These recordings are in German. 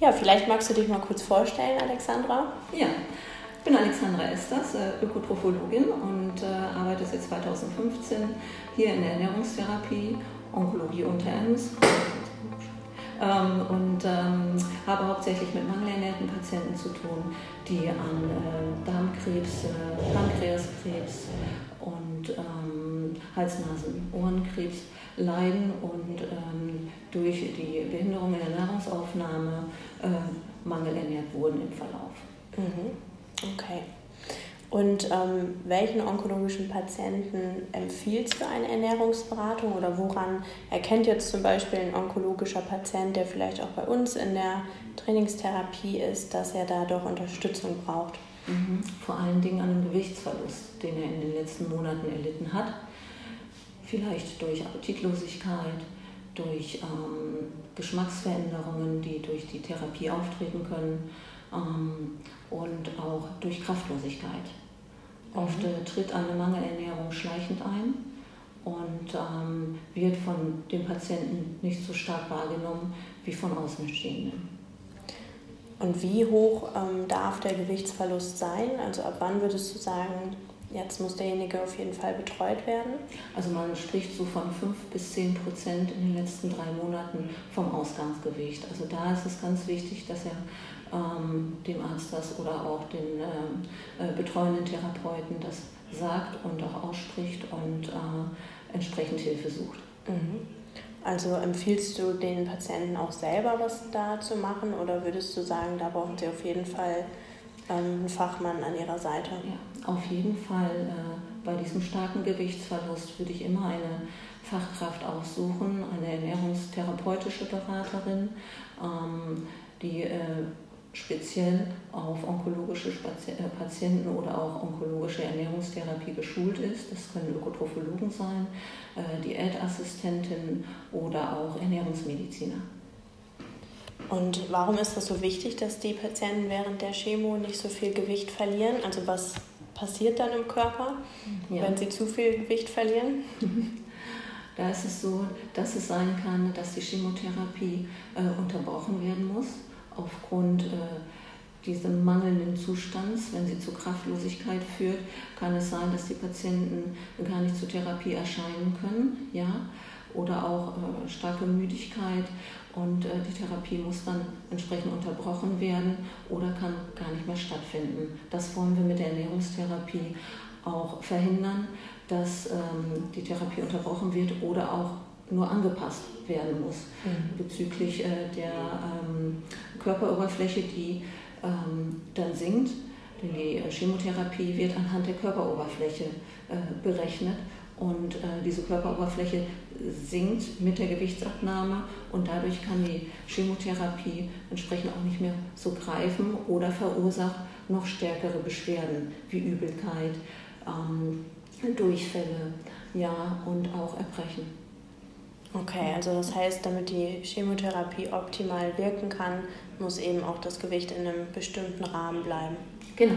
Ja, vielleicht magst du dich mal kurz vorstellen, Alexandra. Ja, ich bin Alexandra Esters, äh, Ökotrophologin und äh, arbeite seit 2015 hier in der Ernährungstherapie, Onkologie unter Ems. Ähm, und ähm, habe hauptsächlich mit mangelernährten Patienten zu tun, die an äh, Darmkrebs, äh, Pankreaskrebs und ähm, Hals-Nasen-Ohrenkrebs leiden und ähm, durch die Behinderung in der Nahrungsaufnahme äh, mangelernährt wurden im Verlauf. Mhm. Okay. Und ähm, welchen onkologischen Patienten empfiehlst du eine Ernährungsberatung oder woran erkennt jetzt zum Beispiel ein onkologischer Patient, der vielleicht auch bei uns in der Trainingstherapie ist, dass er da doch Unterstützung braucht? Mhm. Vor allen Dingen an einem Gewichtsverlust, den er in den letzten Monaten erlitten hat. Vielleicht durch Appetitlosigkeit, durch ähm, Geschmacksveränderungen, die durch die Therapie auftreten können ähm, und auch durch Kraftlosigkeit. Oft äh, tritt eine Mangelernährung schleichend ein und ähm, wird von dem Patienten nicht so stark wahrgenommen wie von Außenstehenden. Und wie hoch ähm, darf der Gewichtsverlust sein? Also ab wann würdest du sagen, jetzt muss derjenige auf jeden Fall betreut werden? Also man spricht so von 5 bis 10 Prozent in den letzten drei Monaten vom Ausgangsgewicht. Also da ist es ganz wichtig, dass er ähm, dem Arzt das oder auch den äh, äh, betreuenden Therapeuten das sagt und auch ausspricht und äh, entsprechend Hilfe sucht. Mhm. Also empfiehlst du den Patienten auch selber was da zu machen oder würdest du sagen, da brauchen sie auf jeden Fall ähm, einen Fachmann an ihrer Seite? Ja, auf jeden Fall. Äh, bei diesem starken Gewichtsverlust würde ich immer eine Fachkraft aufsuchen, eine ernährungstherapeutische Beraterin, ähm, die äh, speziell auf onkologische äh, Patienten oder auch onkologische Ernährungstherapie geschult ist. Das können Ökotrophologen sein, äh, Diätassistentinnen oder auch Ernährungsmediziner. Und warum ist das so wichtig, dass die Patienten während der Chemo nicht so viel Gewicht verlieren? Also was passiert dann im Körper, ja. wenn sie zu viel Gewicht verlieren? Da ist es so, dass es sein kann, dass die Chemotherapie äh, unterbrochen werden muss aufgrund äh, dieses mangelnden Zustands, wenn sie zu Kraftlosigkeit führt, kann es sein, dass die Patienten gar nicht zur Therapie erscheinen können, ja, oder auch äh, starke Müdigkeit und äh, die Therapie muss dann entsprechend unterbrochen werden oder kann gar nicht mehr stattfinden. Das wollen wir mit der Ernährungstherapie auch verhindern, dass ähm, die Therapie unterbrochen wird oder auch nur angepasst werden muss mhm. bezüglich äh, der ähm, Körperoberfläche, die ähm, dann sinkt. Denn die äh, Chemotherapie wird anhand der Körperoberfläche berechnet und äh, diese Körperoberfläche sinkt mit der Gewichtsabnahme und dadurch kann die Chemotherapie entsprechend auch nicht mehr so greifen oder verursacht noch stärkere Beschwerden wie Übelkeit, ähm, Durchfälle ja, und auch Erbrechen. Okay, also das heißt, damit die Chemotherapie optimal wirken kann, muss eben auch das Gewicht in einem bestimmten Rahmen bleiben. Genau.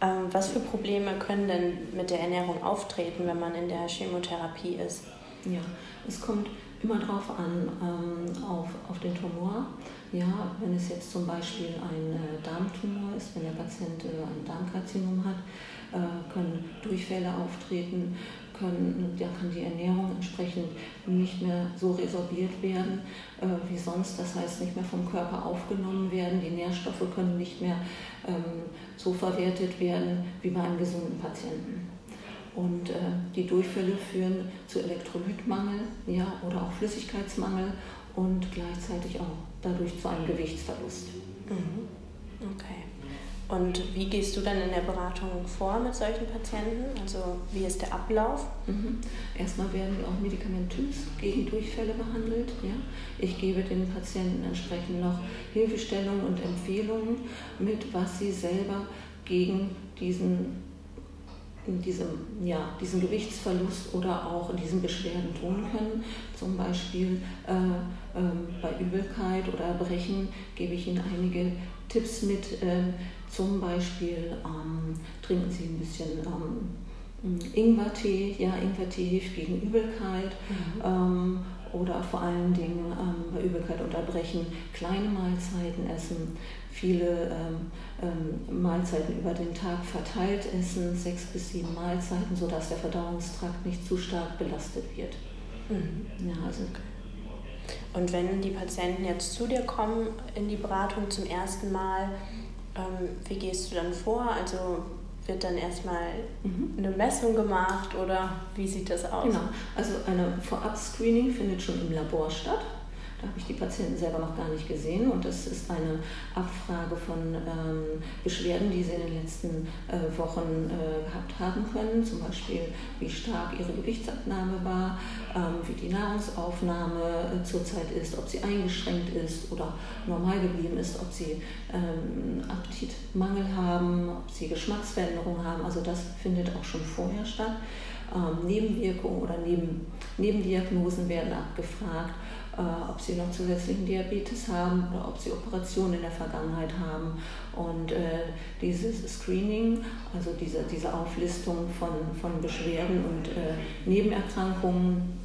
Ähm, was für Probleme können denn mit der Ernährung auftreten, wenn man in der Chemotherapie ist? Ja, es kommt immer darauf an, ähm, auf, auf den Tumor. Ja, wenn es jetzt zum Beispiel ein äh, Darmtumor ist, wenn der Patient äh, ein Darmkarzinom hat, äh, können Durchfälle auftreten, können, da kann die Ernährung entsprechend nicht mehr so resorbiert werden äh, wie sonst. Das heißt, nicht mehr vom Körper aufgenommen werden. Die Nährstoffe können nicht mehr ähm, so verwertet werden wie bei einem gesunden Patienten. Und äh, die Durchfälle führen zu Elektrolytmangel ja, oder auch Flüssigkeitsmangel und gleichzeitig auch dadurch zu einem Gewichtsverlust. Mhm. Okay. Und wie gehst du dann in der Beratung vor mit solchen Patienten? Also wie ist der Ablauf? Mhm. Erstmal werden auch medikamentös gegen Durchfälle behandelt. Ja? Ich gebe den Patienten entsprechend noch Hilfestellungen und Empfehlungen mit, was sie selber gegen diesen diesem, ja, diesen Gewichtsverlust oder auch diesen Beschwerden tun können. Zum Beispiel äh, äh, bei Übelkeit oder Erbrechen gebe ich Ihnen einige Tipps mit, äh, zum Beispiel ähm, trinken Sie ein bisschen ähm, Ingwertee, ja, Ingwertee hilft gegen Übelkeit mhm. ähm, oder vor allen Dingen ähm, bei Übelkeit unterbrechen, kleine Mahlzeiten essen, viele ähm, ähm, Mahlzeiten über den Tag verteilt essen, sechs bis sieben Mahlzeiten, sodass der Verdauungstrakt nicht zu stark belastet wird. Mhm. Ja, also und wenn die Patienten jetzt zu dir kommen in die Beratung zum ersten Mal, ähm, wie gehst du dann vor? Also wird dann erstmal mhm. eine Messung gemacht oder wie sieht das aus? Genau, also eine Vorab-Screening findet schon im Labor statt. Da habe ich die Patienten selber noch gar nicht gesehen und das ist eine Abfrage von ähm, Beschwerden, die sie in den letzten äh, Wochen äh, gehabt haben können. Zum Beispiel, wie stark ihre Gewichtsabnahme war, ähm, wie die Nahrungsaufnahme äh, zurzeit ist, ob sie eingeschränkt ist oder normal geblieben ist, ob sie ähm, Appetitmangel haben, ob sie Geschmacksveränderungen haben. Also das findet auch schon vorher statt. Ähm, Nebenwirkungen oder Neben, Nebendiagnosen werden abgefragt ob sie noch zusätzlichen Diabetes haben oder ob sie Operationen in der Vergangenheit haben. Und äh, dieses Screening, also diese, diese Auflistung von, von Beschwerden und äh, Nebenerkrankungen,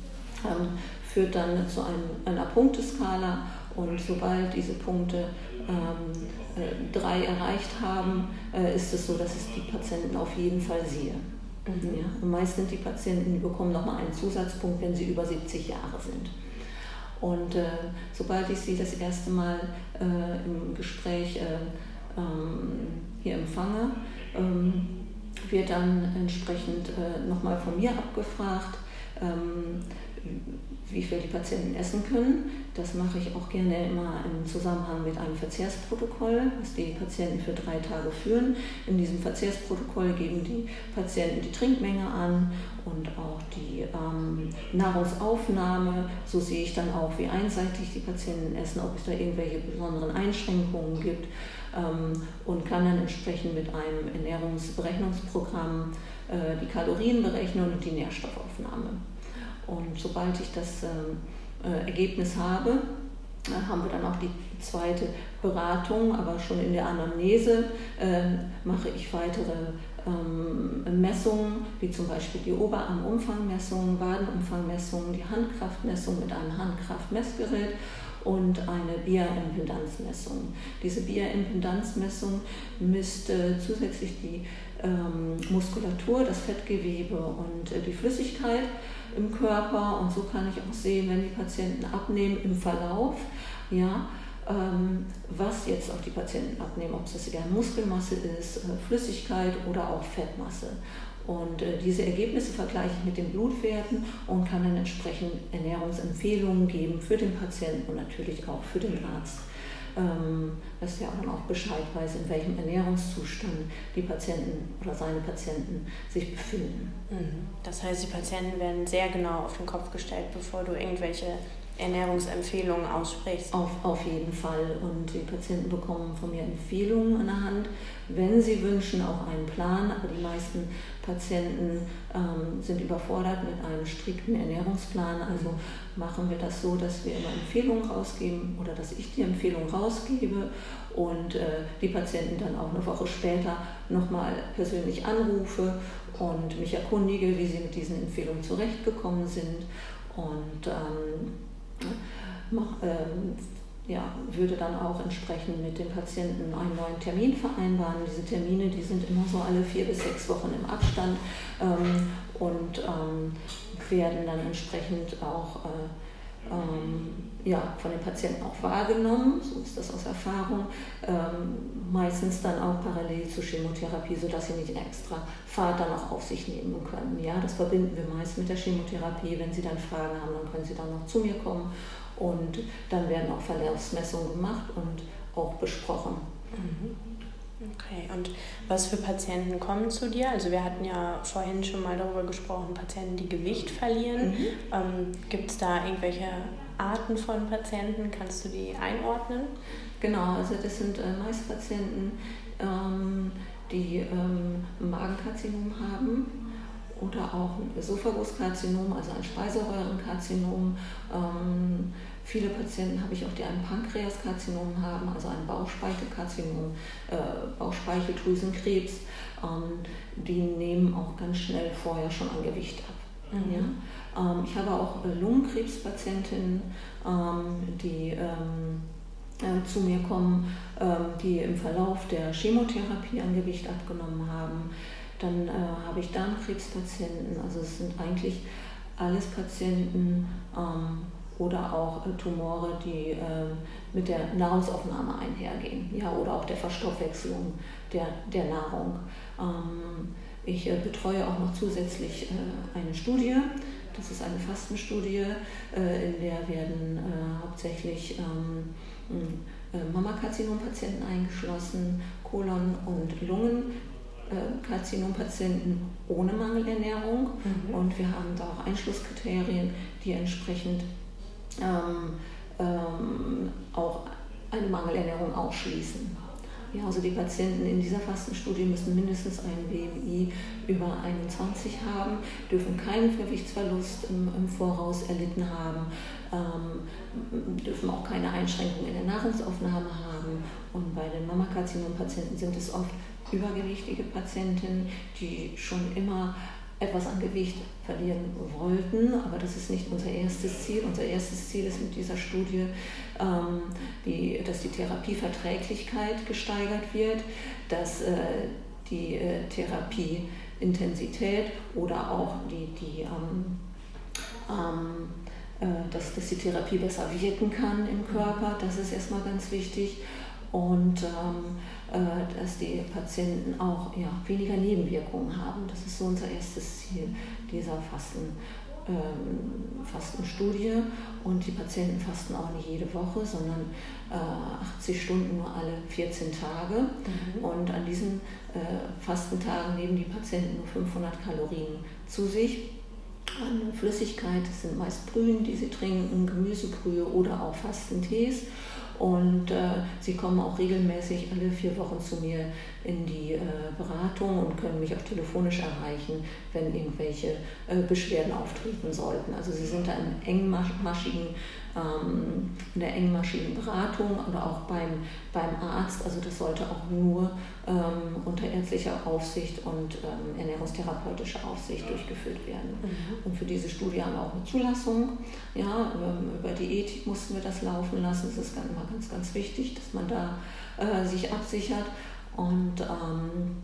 ähm, führt dann zu einem, einer Punkteskala. Und sobald diese Punkte ähm, äh, drei erreicht haben, äh, ist es so, dass es die Patienten auf jeden Fall sehe. Mhm. Ja, meist sind die Patienten, die bekommen nochmal einen Zusatzpunkt, wenn sie über 70 Jahre sind. Und äh, sobald ich sie das erste Mal äh, im Gespräch äh, ähm, hier empfange, ähm, wird dann entsprechend äh, nochmal von mir abgefragt, ähm, wie viel die Patienten essen können. Das mache ich auch gerne immer im Zusammenhang mit einem Verzehrsprotokoll, was die Patienten für drei Tage führen. In diesem Verzehrsprotokoll geben die Patienten die Trinkmenge an und auch die ähm, Nahrungsaufnahme. So sehe ich dann auch, wie einseitig die Patienten essen, ob es da irgendwelche besonderen Einschränkungen gibt ähm, und kann dann entsprechend mit einem Ernährungsberechnungsprogramm äh, die Kalorien berechnen und die Nährstoffaufnahme. Und sobald ich das ähm, äh, Ergebnis habe, äh, haben wir dann auch die zweite Beratung, aber schon in der Anamnese äh, mache ich weitere ähm, Messungen, wie zum Beispiel die Oberarmumfangmessung, Wadenumfangmessung, die Handkraftmessung mit einem Handkraftmessgerät und eine Bierimpedanzmessung. Diese Bierimpedanzmessung misst äh, zusätzlich die ähm, Muskulatur, das Fettgewebe und äh, die Flüssigkeit im Körper und so kann ich auch sehen, wenn die Patienten abnehmen im Verlauf, ja, ähm, was jetzt auch die Patienten abnehmen, ob es eher Muskelmasse ist, äh, Flüssigkeit oder auch Fettmasse. Und äh, diese Ergebnisse vergleiche ich mit den Blutwerten und kann dann entsprechend Ernährungsempfehlungen geben für den Patienten und natürlich auch für den Arzt dass er dann auch Bescheid weiß, in welchem Ernährungszustand die Patienten oder seine Patienten sich befinden. Mhm. Das heißt, die Patienten werden sehr genau auf den Kopf gestellt, bevor du irgendwelche Ernährungsempfehlungen aussprichst. Auf, auf jeden Fall. Und die Patienten bekommen von mir Empfehlungen an der Hand, wenn sie wünschen, auch einen Plan. Aber die meisten Patienten ähm, sind überfordert mit einem strikten Ernährungsplan. Also machen wir das so, dass wir immer Empfehlungen rausgeben oder dass ich die Empfehlung rausgebe und äh, die Patienten dann auch eine Woche später nochmal persönlich anrufe und mich erkundige, wie sie mit diesen Empfehlungen zurechtgekommen sind. Und ähm, ähm, ja, würde dann auch entsprechend mit dem Patienten einen neuen Termin vereinbaren. Diese Termine, die sind immer so alle vier bis sechs Wochen im Abstand ähm, und ähm, werden dann entsprechend auch äh, ähm, ja, von den Patienten auch wahrgenommen, so ist das aus Erfahrung, ähm, meistens dann auch parallel zur Chemotherapie, sodass sie nicht extra Fahrt dann auch auf sich nehmen können. Ja, das verbinden wir meist mit der Chemotherapie. Wenn Sie dann Fragen haben, dann können Sie dann noch zu mir kommen und dann werden auch Verlaufsmessungen gemacht und auch besprochen. Mhm. Okay, und was für Patienten kommen zu dir? Also wir hatten ja vorhin schon mal darüber gesprochen, Patienten, die Gewicht verlieren. Mhm. Ähm, Gibt es da irgendwelche Arten von Patienten? Kannst du die einordnen? Genau, also das sind äh, meist Patienten, ähm, die ähm, Magenkarzinom haben oder auch ein Esophaguskarzinom, also ein Speiseröhrenkarzinom. Ähm, viele Patienten habe ich auch, die ein Pankreaskarzinom haben, also ein Bauchspeicheldrüsenkarzinom, äh, Bauchspeicheldrüsenkrebs. Ähm, die nehmen auch ganz schnell vorher schon an Gewicht ab. Mhm. Ja? Ähm, ich habe auch äh, Lungenkrebspatientinnen, ähm, die ähm, äh, zu mir kommen, ähm, die im Verlauf der Chemotherapie an Gewicht abgenommen haben. Dann äh, habe ich Darmkrebspatienten, also es sind eigentlich alles Patienten ähm, oder auch äh, Tumore, die äh, mit der Nahrungsaufnahme einhergehen ja, oder auch der Verstoffwechslung der, der Nahrung. Ähm, ich äh, betreue auch noch zusätzlich äh, eine Studie, das ist eine Fastenstudie, äh, in der werden hauptsächlich ähm, Mammakarzinom-Patienten eingeschlossen, Kolon- und Lungen Karzinompatienten ohne Mangelernährung mhm. und wir haben da auch Einschlusskriterien, die entsprechend ähm, ähm, auch eine Mangelernährung ausschließen. Ja, also die Patienten in dieser Fastenstudie müssen mindestens einen BMI über 21 haben, dürfen keinen Gewichtsverlust im, im Voraus erlitten haben, ähm, dürfen auch keine Einschränkungen in der Nahrungsaufnahme haben. Und bei den Mammakarzinom-Patienten sind es oft übergewichtige Patientinnen, die schon immer etwas an Gewicht verlieren wollten, aber das ist nicht unser erstes Ziel. Unser erstes Ziel ist mit dieser Studie, ähm, die, dass die Therapieverträglichkeit gesteigert wird, dass äh, die äh, Therapieintensität oder auch die, die ähm, ähm, äh, dass, dass die Therapie besser wirken kann im Körper. Das ist erstmal ganz wichtig. Und ähm, äh, dass die Patienten auch ja, weniger Nebenwirkungen haben. Das ist so unser erstes Ziel dieser Fasten, ähm, Fastenstudie. Und die Patienten fasten auch nicht jede Woche, sondern äh, 80 Stunden nur alle 14 Tage. Mhm. Und an diesen äh, Fastentagen nehmen die Patienten nur 500 Kalorien zu sich an Flüssigkeit. Das sind meist Brühen, die sie trinken, Gemüsebrühe oder auch Fastentees. Und äh, sie kommen auch regelmäßig alle vier Wochen zu mir in die äh, Beratung und können mich auch telefonisch erreichen, wenn irgendwelche äh, Beschwerden auftreten sollten. Also sie sind da in engmaschigen ähm, in der engmaschigen Beratung oder auch beim, beim Arzt. Also das sollte auch nur ähm, unter ärztlicher Aufsicht und ähm, ernährungstherapeutischer Aufsicht durchgeführt werden. Mhm. Und für diese Studie haben wir auch eine Zulassung. Ja, ähm, über die Ethik mussten wir das laufen lassen. Das ist immer ganz, ganz wichtig, dass man da äh, sich absichert. Und ähm,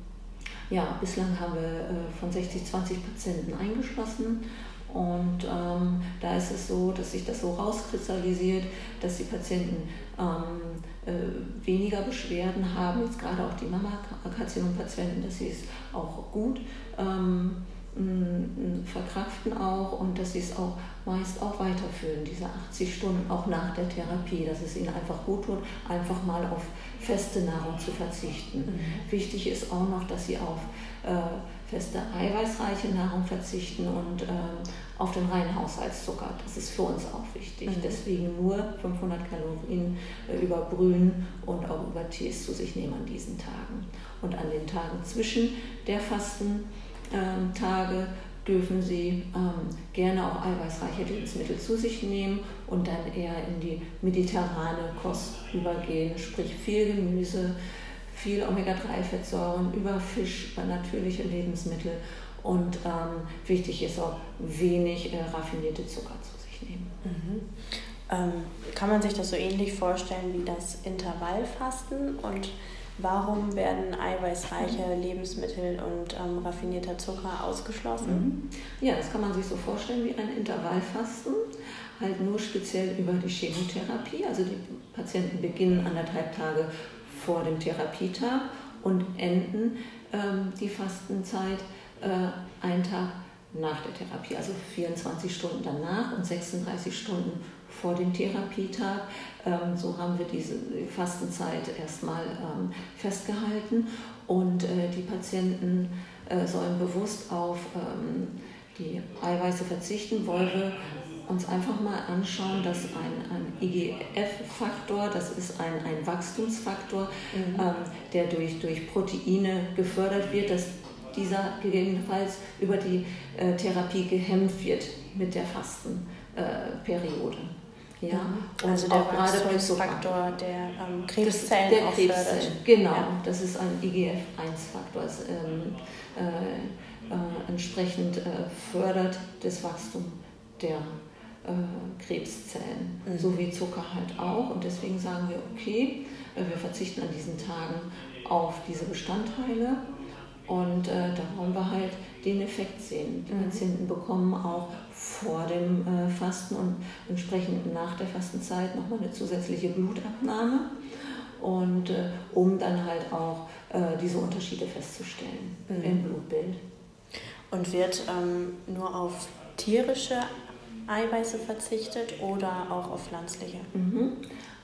ja, bislang haben wir äh, von 60, 20 Patienten eingeschlossen und ähm, da ist es so, dass sich das so rauskristallisiert, dass die Patienten ähm, äh, weniger Beschwerden haben, jetzt gerade auch die Mammakarzinom-Patienten, dass sie es auch gut ähm, verkraften auch und dass sie es auch meist auch weiterführen, diese 80 Stunden auch nach der Therapie, dass es ihnen einfach gut tut, einfach mal auf feste Nahrung zu verzichten. Mhm. Wichtig ist auch noch, dass sie auf äh, feste eiweißreiche Nahrung verzichten und ähm, auf den reinen Haushaltszucker. Das ist für uns auch wichtig. Mhm. Deswegen nur 500 Kalorien äh, über Brühen und auch über Tees zu sich nehmen an diesen Tagen. Und an den Tagen zwischen der Fastentage ähm, dürfen Sie ähm, gerne auch eiweißreiche Lebensmittel zu sich nehmen und dann eher in die mediterrane Kost übergehen, sprich viel Gemüse, viel Omega-3-Fettsäuren, über Fisch, über natürliche Lebensmittel und ähm, wichtig ist auch wenig äh, raffinierte Zucker zu sich nehmen. Mhm. Ähm, kann man sich das so ähnlich vorstellen wie das Intervallfasten und warum werden eiweißreiche Lebensmittel und ähm, raffinierter Zucker ausgeschlossen? Mhm. Ja, das kann man sich so vorstellen wie ein Intervallfasten, halt nur speziell über die Chemotherapie. Also die Patienten beginnen anderthalb Tage vor dem Therapietag und enden ähm, die Fastenzeit äh, einen Tag nach der Therapie, also 24 Stunden danach und 36 Stunden vor dem Therapietag. Ähm, so haben wir diese Fastenzeit erstmal ähm, festgehalten und äh, die Patienten äh, sollen bewusst auf ähm, die Eiweiße verzichten. Wollen wir uns einfach mal anschauen, dass ein, ein IGF-Faktor, das ist ein, ein Wachstumsfaktor, mhm. ähm, der durch, durch Proteine gefördert wird, dass dieser gegebenenfalls über die äh, Therapie gehemmt wird mit der Fastenperiode. Äh, ja, und also der Wachstumsfaktor der ähm, Krebszellen der Krebszellen, Genau, ja. das ist ein IGF-1-Faktor. Ähm, äh, äh, entsprechend äh, fördert das Wachstum der äh, Krebszellen, mhm. so wie Zucker halt auch. Und deswegen sagen wir, okay, äh, wir verzichten an diesen Tagen auf diese Bestandteile und äh, da wollen wir halt den Effekt sehen. Die mhm. Patienten bekommen auch vor dem äh, Fasten und entsprechend nach der Fastenzeit nochmal eine zusätzliche Blutabnahme. Und äh, um dann halt auch äh, diese Unterschiede festzustellen mhm. im Blutbild. Und wird ähm, nur auf tierische Eiweiße verzichtet oder auch auf pflanzliche? Mhm.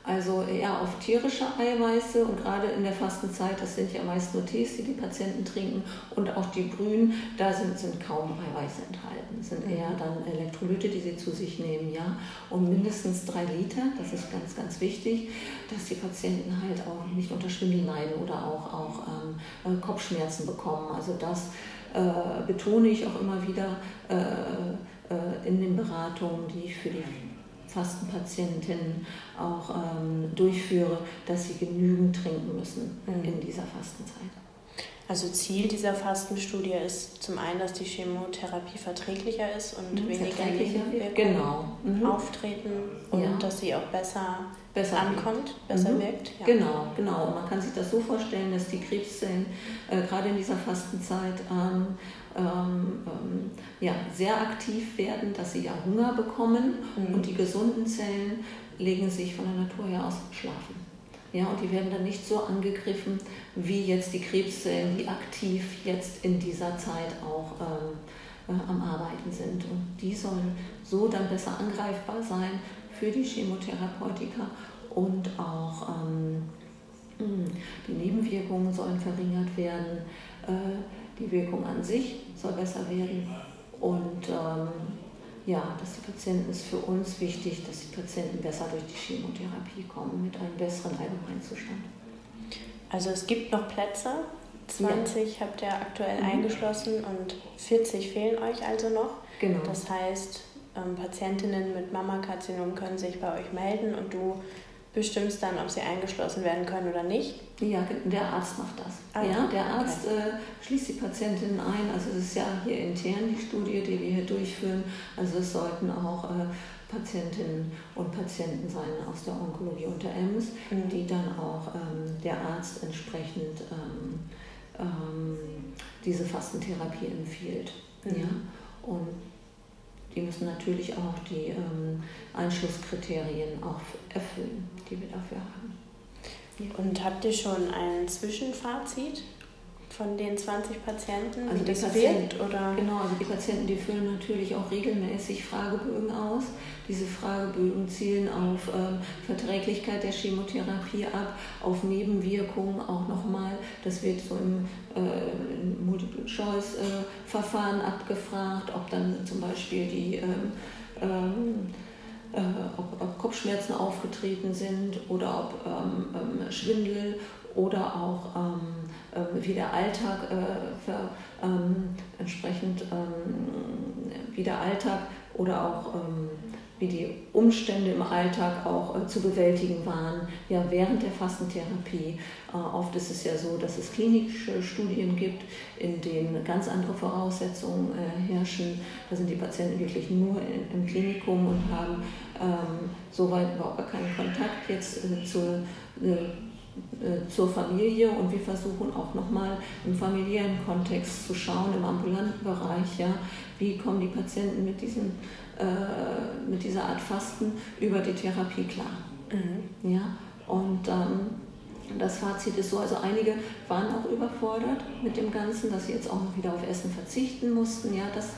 Also eher auf tierische Eiweiße und gerade in der Fastenzeit, das sind ja meist nur Tees, die die Patienten trinken und auch die Brühen, da sind, sind kaum Eiweiße enthalten. Das sind eher mhm. dann Elektrolyte, die sie zu sich nehmen, ja. Und mindestens drei Liter, das ist ganz, ganz wichtig, dass die Patienten halt auch nicht unter Schwindel leiden oder auch, auch ähm, äh, Kopfschmerzen bekommen. Also das äh, betone ich auch immer wieder äh, äh in den Beratungen, die ich für die Fastenpatientinnen auch ähm, durchführe, dass sie genügend trinken müssen mhm. in dieser Fastenzeit. Also Ziel dieser Fastenstudie ist zum einen, dass die Chemotherapie verträglicher ist und mhm, weniger Nebenwirkungen genau. mhm. auftreten und ja. dass sie auch besser, besser ankommt, wirkt. besser mhm. wirkt. Ja. Genau, genau. Man kann sich das so vorstellen, dass die Krebszellen äh, gerade in dieser Fastenzeit ähm, ähm, ähm, ja, sehr aktiv werden, dass sie ja Hunger bekommen mhm. und die gesunden Zellen legen sich von der Natur her aus schlafen. Ja, und die werden dann nicht so angegriffen wie jetzt die Krebszellen, die aktiv jetzt in dieser Zeit auch ähm, äh, am Arbeiten sind. Und die sollen so dann besser angreifbar sein für die Chemotherapeutika und auch ähm, die Nebenwirkungen sollen verringert werden. Äh, die Wirkung an sich soll besser werden. Und ähm, ja, dass die Patienten ist für uns wichtig, dass die Patienten besser durch die Chemotherapie kommen mit einem besseren Allgemeinzustand. Also es gibt noch Plätze. 20 ja. habt ihr aktuell mhm. eingeschlossen und 40 fehlen euch also noch. Genau. Das heißt, ähm, Patientinnen mit Mammakarzinom können sich bei euch melden und du bestimmst dann, ob sie eingeschlossen werden können oder nicht? Ja, der Arzt macht das. Ah, ja, der Arzt okay. äh, schließt die Patientin ein. Also es ist ja hier intern die Studie, die wir hier durchführen. Also es sollten auch äh, Patientinnen und Patienten sein aus der Onkologie und der EMS, mhm. die dann auch ähm, der Arzt entsprechend ähm, ähm, diese Fastentherapie empfiehlt. Mhm. Ja? Und die müssen natürlich auch die ähm, Einschlusskriterien auch erfüllen, die wir dafür haben. Und habt ihr schon ein Zwischenfazit von den 20 Patienten? Also das Patienten, oder? Genau, also die Patienten, die füllen natürlich auch regelmäßig Fragebögen aus. Diese Fragebögen zielen auf äh, Verträglichkeit der Chemotherapie ab, auf Nebenwirkungen auch nochmal. Das wird so im äh, Multiple-Choice-Verfahren abgefragt, ob dann zum Beispiel die ähm, ähm, äh, ob, ob, Kopfschmerzen aufgetreten sind oder ob ähm, ähm Schwindel oder auch ähm, ähm, wie der Alltag äh, für, ähm, entsprechend wie der Alltag oder auch wie die Umstände im Alltag auch äh, zu bewältigen waren, ja während der Fastentherapie. Äh, oft ist es ja so, dass es klinische Studien gibt, in denen ganz andere Voraussetzungen äh, herrschen. Da sind die Patienten wirklich nur in, im Klinikum und haben ähm, soweit überhaupt keinen Kontakt jetzt äh, zur äh, äh, zur Familie und wir versuchen auch nochmal im familiären Kontext zu schauen, im ambulanten Bereich, ja, wie kommen die Patienten mit, diesem, äh, mit dieser Art Fasten über die Therapie klar. Mhm. Ja? Und ähm, das Fazit ist so, also einige waren auch überfordert mit dem Ganzen, dass sie jetzt auch noch wieder auf Essen verzichten mussten. Ja, das,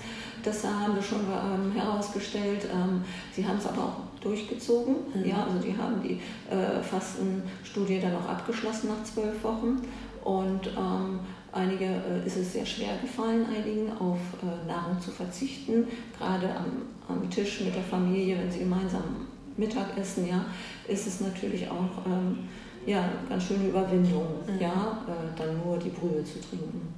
das haben wir schon ähm, herausgestellt. Ähm, sie haben es aber auch durchgezogen. Mhm. Ja, also die haben die äh, Fastenstudie dann auch abgeschlossen nach zwölf Wochen. Und ähm, einige äh, ist es sehr schwer gefallen, einigen auf äh, Nahrung zu verzichten. Gerade am, am Tisch mit der Familie, wenn sie gemeinsam Mittag essen, ja, ist es natürlich auch ähm, ja, ganz schöne Überwindung, mhm. ja, äh, dann nur die Brühe zu trinken.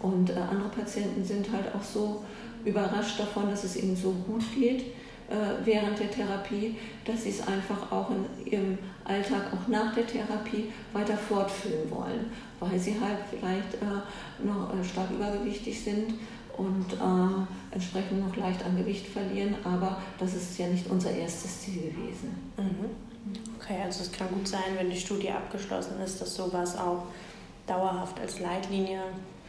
Und äh, andere Patienten sind halt auch so überrascht davon, dass es ihnen so gut geht, äh, während der Therapie, dass sie es einfach auch in ihrem Alltag, auch nach der Therapie, weiter fortführen wollen, weil sie halt vielleicht äh, noch äh, stark übergewichtig sind und äh, entsprechend noch leicht an Gewicht verlieren. Aber das ist ja nicht unser erstes Ziel gewesen. Mhm. Okay, also es kann gut sein, wenn die Studie abgeschlossen ist, dass sowas auch dauerhaft als Leitlinie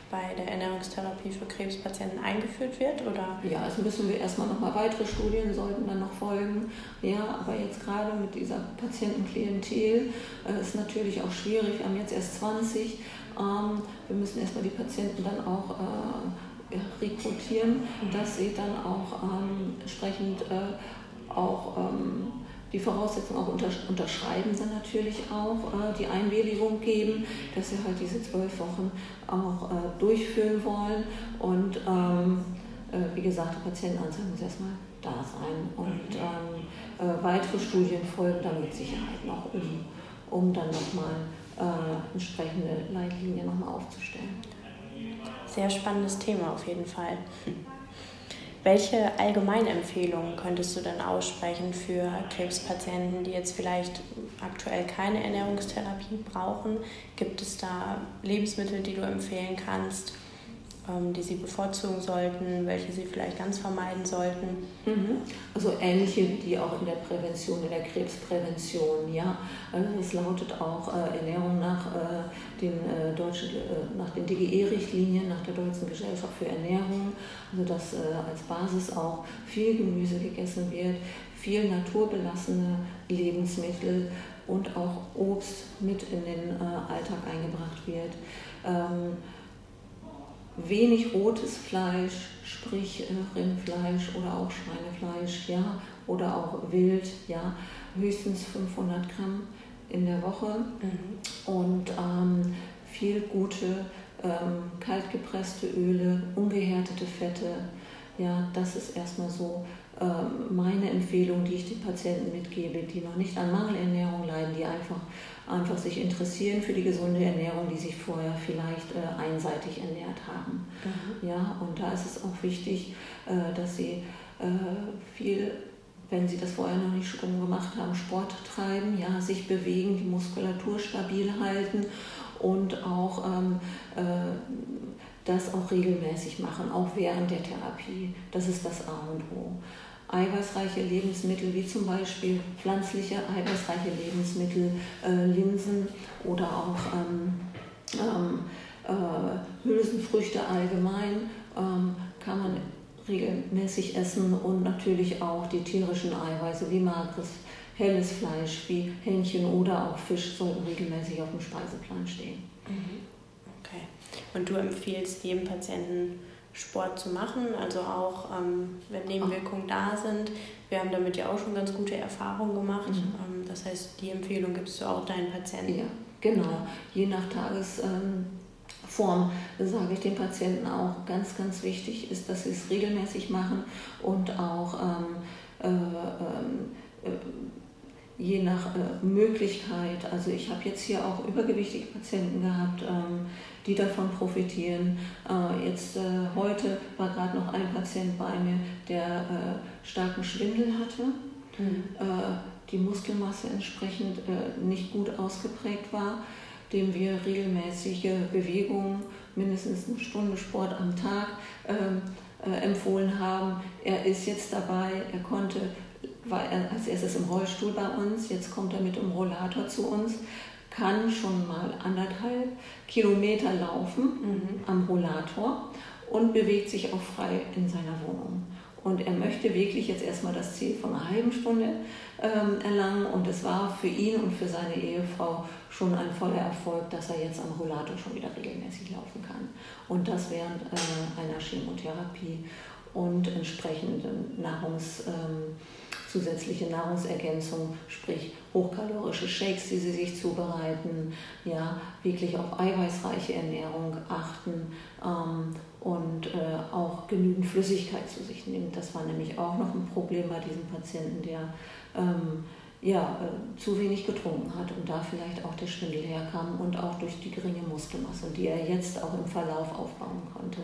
bei der Ernährungstherapie für Krebspatienten eingeführt wird? Oder? Ja, also müssen wir erstmal nochmal weitere Studien sollten dann noch folgen. Ja, aber jetzt gerade mit dieser Patientenklientel äh, ist natürlich auch schwierig. Wir haben jetzt erst 20. Ähm, wir müssen erstmal die Patienten dann auch äh, rekrutieren, mhm. dass sie dann auch ähm, entsprechend äh, auch ähm, die Voraussetzungen auch unterschreiben sie natürlich auch, äh, die Einwilligung geben, dass sie halt diese zwölf Wochen auch äh, durchführen wollen. Und ähm, äh, wie gesagt, die Patientenanzahl muss erstmal da sein. Und ähm, äh, weitere Studien folgen dann mit Sicherheit noch, um, um dann nochmal äh, entsprechende Leitlinien nochmal aufzustellen. Sehr spannendes Thema auf jeden Fall. Welche Allgemeinempfehlungen könntest du dann aussprechen für Krebspatienten, die jetzt vielleicht aktuell keine Ernährungstherapie brauchen? Gibt es da Lebensmittel, die du empfehlen kannst? Ähm, die sie bevorzugen sollten, welche sie vielleicht ganz vermeiden sollten. Mhm. Also ähnliche wie die auch in der Prävention, in der Krebsprävention. Ja? Also es lautet auch äh, Ernährung nach, äh, den, äh, deutschen, äh, nach den DGE-Richtlinien, nach der Deutschen Gesellschaft für Ernährung. Also dass äh, als Basis auch viel Gemüse gegessen wird, viel naturbelassene Lebensmittel und auch Obst mit in den äh, Alltag eingebracht wird. Ähm, wenig rotes Fleisch, sprich äh, Rindfleisch oder auch Schweinefleisch, ja, oder auch Wild, ja, höchstens 500 Gramm in der Woche mhm. und ähm, viel gute ähm, kaltgepresste Öle, ungehärtete Fette, ja, das ist erstmal so meine Empfehlung, die ich den Patienten mitgebe, die noch nicht an Mangelernährung leiden, die einfach einfach sich interessieren für die gesunde Ernährung, die sich vorher vielleicht äh, einseitig ernährt haben. Mhm. Ja, und da ist es auch wichtig, äh, dass sie äh, viel wenn sie das vorher noch nicht schon gemacht haben, Sport treiben, ja, sich bewegen, die Muskulatur stabil halten und auch ähm, äh, das auch regelmäßig machen, auch während der Therapie. Das ist das A und O eiweißreiche Lebensmittel wie zum Beispiel pflanzliche eiweißreiche Lebensmittel, äh, Linsen oder auch ähm, ähm, äh, Hülsenfrüchte allgemein ähm, kann man regelmäßig essen und natürlich auch die tierischen Eiweiße wie mageres, helles Fleisch wie Hähnchen oder auch Fisch sollten regelmäßig auf dem Speiseplan stehen. Mhm. Okay. Und du empfiehlst jedem Patienten Sport zu machen, also auch ähm, wenn Nebenwirkungen da sind. Wir haben damit ja auch schon ganz gute Erfahrungen gemacht. Mhm. Ähm, das heißt, die Empfehlung gibst du auch deinen Patienten. Ja, genau. Je nach Tagesform ähm, sage ich den Patienten auch, ganz, ganz wichtig ist, dass sie es regelmäßig machen und auch ähm, äh, ähm, äh, je nach äh, Möglichkeit, also ich habe jetzt hier auch übergewichtige Patienten gehabt, ähm, die davon profitieren. Äh, jetzt äh, heute war gerade noch ein Patient bei mir, der äh, starken Schwindel hatte, mhm. die Muskelmasse entsprechend nicht gut ausgeprägt war, dem wir regelmäßige Bewegungen, mindestens eine Stunde Sport am Tag ähm, empfohlen haben. Er ist jetzt dabei, er konnte war er als erstes im Rollstuhl bei uns, jetzt kommt er mit dem Rollator zu uns, kann schon mal anderthalb Kilometer laufen mhm. am Rollator und bewegt sich auch frei in seiner Wohnung. Und er möchte wirklich jetzt erstmal das Ziel von einer halben Stunde ähm, erlangen. Und es war für ihn und für seine Ehefrau schon ein voller Erfolg, dass er jetzt am Rollator schon wieder regelmäßig laufen kann. Und das während äh, einer Chemotherapie und entsprechenden Nahrungs... Ähm, zusätzliche Nahrungsergänzung, sprich hochkalorische Shakes, die sie sich zubereiten, ja, wirklich auf eiweißreiche Ernährung achten ähm, und äh, auch genügend Flüssigkeit zu sich nehmen. Das war nämlich auch noch ein Problem bei diesem Patienten, der ähm, ja, äh, zu wenig getrunken hat und da vielleicht auch der Schwindel herkam und auch durch die geringe Muskelmasse, die er jetzt auch im Verlauf aufbauen konnte.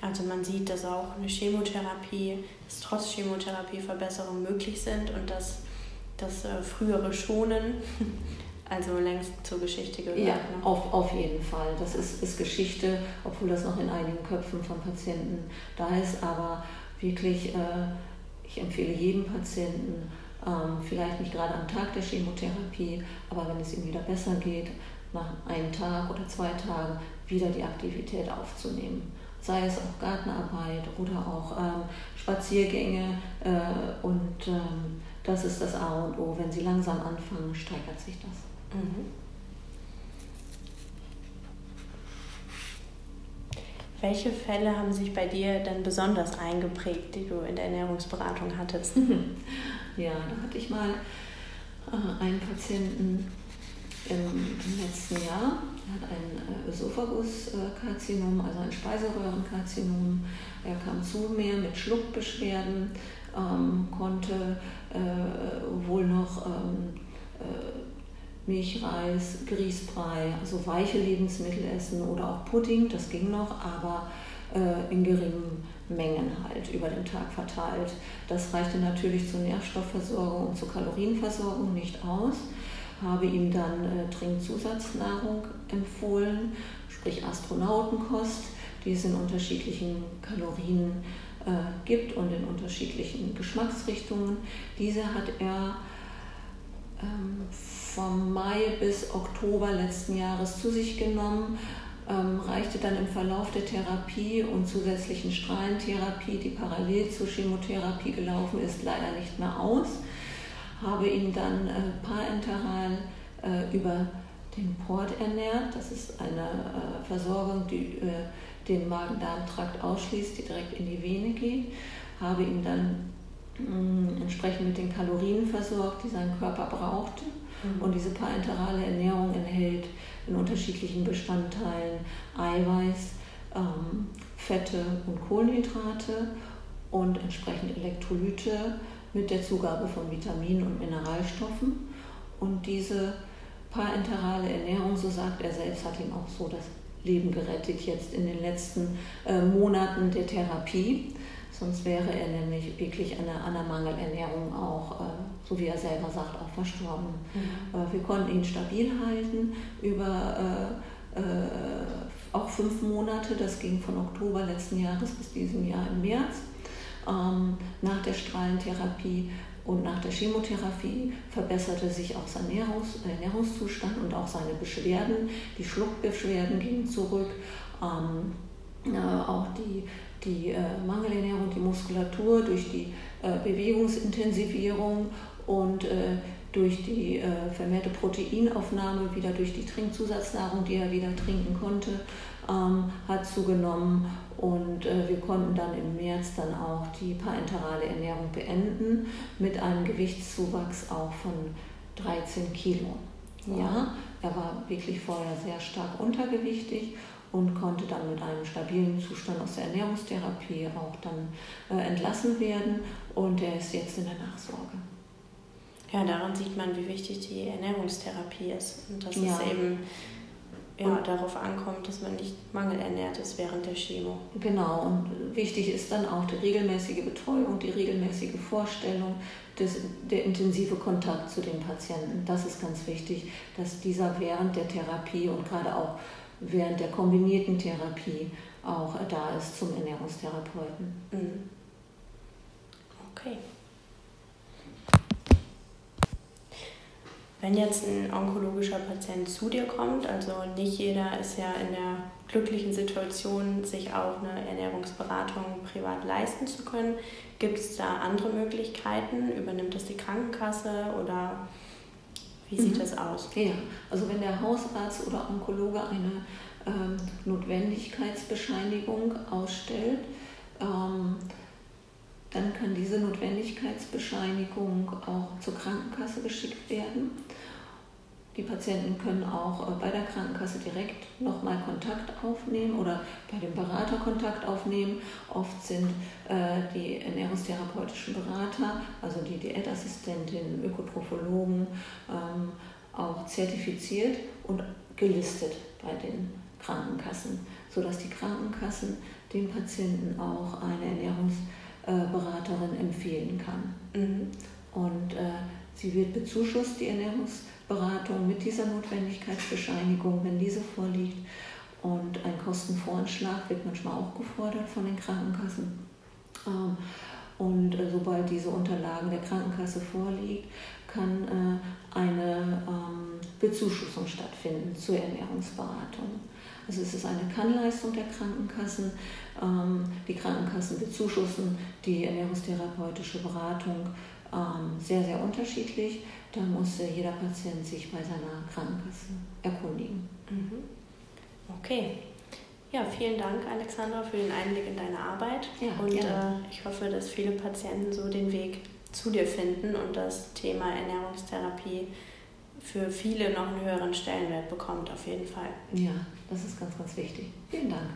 Also man sieht, dass auch eine Chemotherapie, dass trotz Chemotherapie Verbesserungen möglich sind und dass das äh, frühere Schonen also längst zur Geschichte gehört. Ja, ne? auf, auf jeden Fall. Das ist, ist Geschichte, obwohl das noch in einigen Köpfen von Patienten da ist. Aber wirklich, äh, ich empfehle jedem Patienten, ähm, vielleicht nicht gerade am Tag der Chemotherapie, aber wenn es ihm wieder besser geht, nach einem Tag oder zwei Tagen wieder die Aktivität aufzunehmen. Sei es auch Gartenarbeit oder auch ähm, Spaziergänge äh, und ähm, das ist das A und O. Wenn Sie langsam anfangen, steigert sich das. Mhm. Welche Fälle haben sich bei dir denn besonders eingeprägt, die du in der Ernährungsberatung hattest? Ja, da hatte ich mal äh, einen Patienten im, letzten Jahr. Er hat ein äh, Ösophaguskarzinom, also ein Speiseröhrenkarzinom. Er kam zu mir mit Schluckbeschwerden, ähm, konnte äh, wohl noch ähm, äh, Milchreis, Grießbrei, also weiche Lebensmittel essen oder auch Pudding, das ging noch, aber äh, in geringen Mengen halt über den Tag verteilt. Das reichte natürlich zur Nährstoffversorgung und zur Kalorienversorgung nicht aus. Habe ihm dann äh, Trinkzusatznahrung empfohlen, sprich Astronautenkost, die es in unterschiedlichen Kalorien äh, gibt und in unterschiedlichen Geschmacksrichtungen. Diese hat er ähm, vom Mai bis Oktober letzten Jahres zu sich genommen, ähm, reichte dann im Verlauf der Therapie und zusätzlichen Strahlentherapie, die parallel zur Chemotherapie gelaufen ist, leider nicht mehr aus. Habe ihn dann äh, parenteral äh, über den Port ernährt. Das ist eine äh, Versorgung, die äh, den Magen-Darm-Trakt ausschließt, die direkt in die Vene geht. Habe ihn dann mh, entsprechend mit den Kalorien versorgt, die sein Körper brauchte. Mhm. Und diese parenterale Ernährung enthält in unterschiedlichen Bestandteilen Eiweiß, ähm, Fette und Kohlenhydrate und entsprechend Elektrolyte mit der Zugabe von Vitaminen und Mineralstoffen. Und diese parenterale Ernährung, so sagt er selbst, hat ihm auch so das Leben gerettet jetzt in den letzten äh, Monaten der Therapie. Sonst wäre er nämlich wirklich an einer, einer Mangelernährung auch, äh, so wie er selber sagt, auch verstorben. Mhm. Äh, wir konnten ihn stabil halten über äh, äh, auch fünf Monate. Das ging von Oktober letzten Jahres bis diesem Jahr im März. Ähm, nach der Strahlentherapie und nach der Chemotherapie verbesserte sich auch sein Ernährungs Ernährungszustand und auch seine Beschwerden. Die Schluckbeschwerden gingen zurück. Ähm, äh, auch die die äh, Mangelernährung, die Muskulatur, durch die äh, Bewegungsintensivierung und äh, durch die äh, vermehrte Proteinaufnahme, wieder durch die Trinkzusatznahrung, die er wieder trinken konnte, ähm, hat zugenommen. Und äh, wir konnten dann im März dann auch die parenterale Ernährung beenden mit einem Gewichtszuwachs auch von 13 Kilo. Ja, er war wirklich vorher sehr stark untergewichtig und konnte dann mit einem stabilen Zustand aus der Ernährungstherapie auch dann äh, entlassen werden und er ist jetzt in der Nachsorge. Ja, daran sieht man, wie wichtig die Ernährungstherapie ist und dass ja. es eben ja, darauf ankommt, dass man nicht mangelernährt ist während der Chemo. Genau, und wichtig ist dann auch die regelmäßige Betreuung, die regelmäßige Vorstellung, des, der intensive Kontakt zu den Patienten. Das ist ganz wichtig, dass dieser während der Therapie und gerade auch während der kombinierten Therapie auch da ist zum Ernährungstherapeuten. Mhm. Okay. Wenn jetzt ein onkologischer Patient zu dir kommt, also nicht jeder ist ja in der glücklichen Situation, sich auch eine Ernährungsberatung privat leisten zu können, gibt es da andere Möglichkeiten? Übernimmt das die Krankenkasse oder wie sieht mhm. das aus? Ja, also wenn der Hausarzt oder Onkologe eine ähm, Notwendigkeitsbescheinigung ausstellt, ähm, dann kann diese Notwendigkeitsbescheinigung auch zur Krankenkasse geschickt werden. Die Patienten können auch äh, bei der Krankenkasse direkt nochmal Kontakt aufnehmen oder bei dem Berater Kontakt aufnehmen. Oft sind äh, die ernährungstherapeutischen Berater, also die Diätassistentinnen, Ökotrophologen, ähm, auch zertifiziert und gelistet bei den Krankenkassen, sodass die Krankenkassen dem Patienten auch eine Ernährungsberaterin empfehlen kann. Mhm. Und äh, Sie wird bezuschusst, die Ernährungsberatung, mit dieser Notwendigkeitsbescheinigung, wenn diese vorliegt. Und ein Kostenvoranschlag wird manchmal auch gefordert von den Krankenkassen. Ähm, und äh, sobald diese Unterlagen der Krankenkasse vorliegt, kann äh, eine ähm, Bezuschussung stattfinden zur Ernährungsberatung. Also es ist eine Kannleistung der Krankenkassen. Ähm, die Krankenkassen bezuschussen die ernährungstherapeutische Beratung sehr, sehr unterschiedlich. Da muss äh, jeder Patient sich bei seiner Krankenkasse erkundigen. Mhm. Okay. Ja, vielen Dank, Alexandra, für den Einblick in deine Arbeit. Ja, und äh, ich hoffe, dass viele Patienten so den Weg zu dir finden und das Thema Ernährungstherapie für viele noch einen höheren Stellenwert bekommt, auf jeden Fall. Ja, das ist ganz, ganz wichtig. Vielen Dank.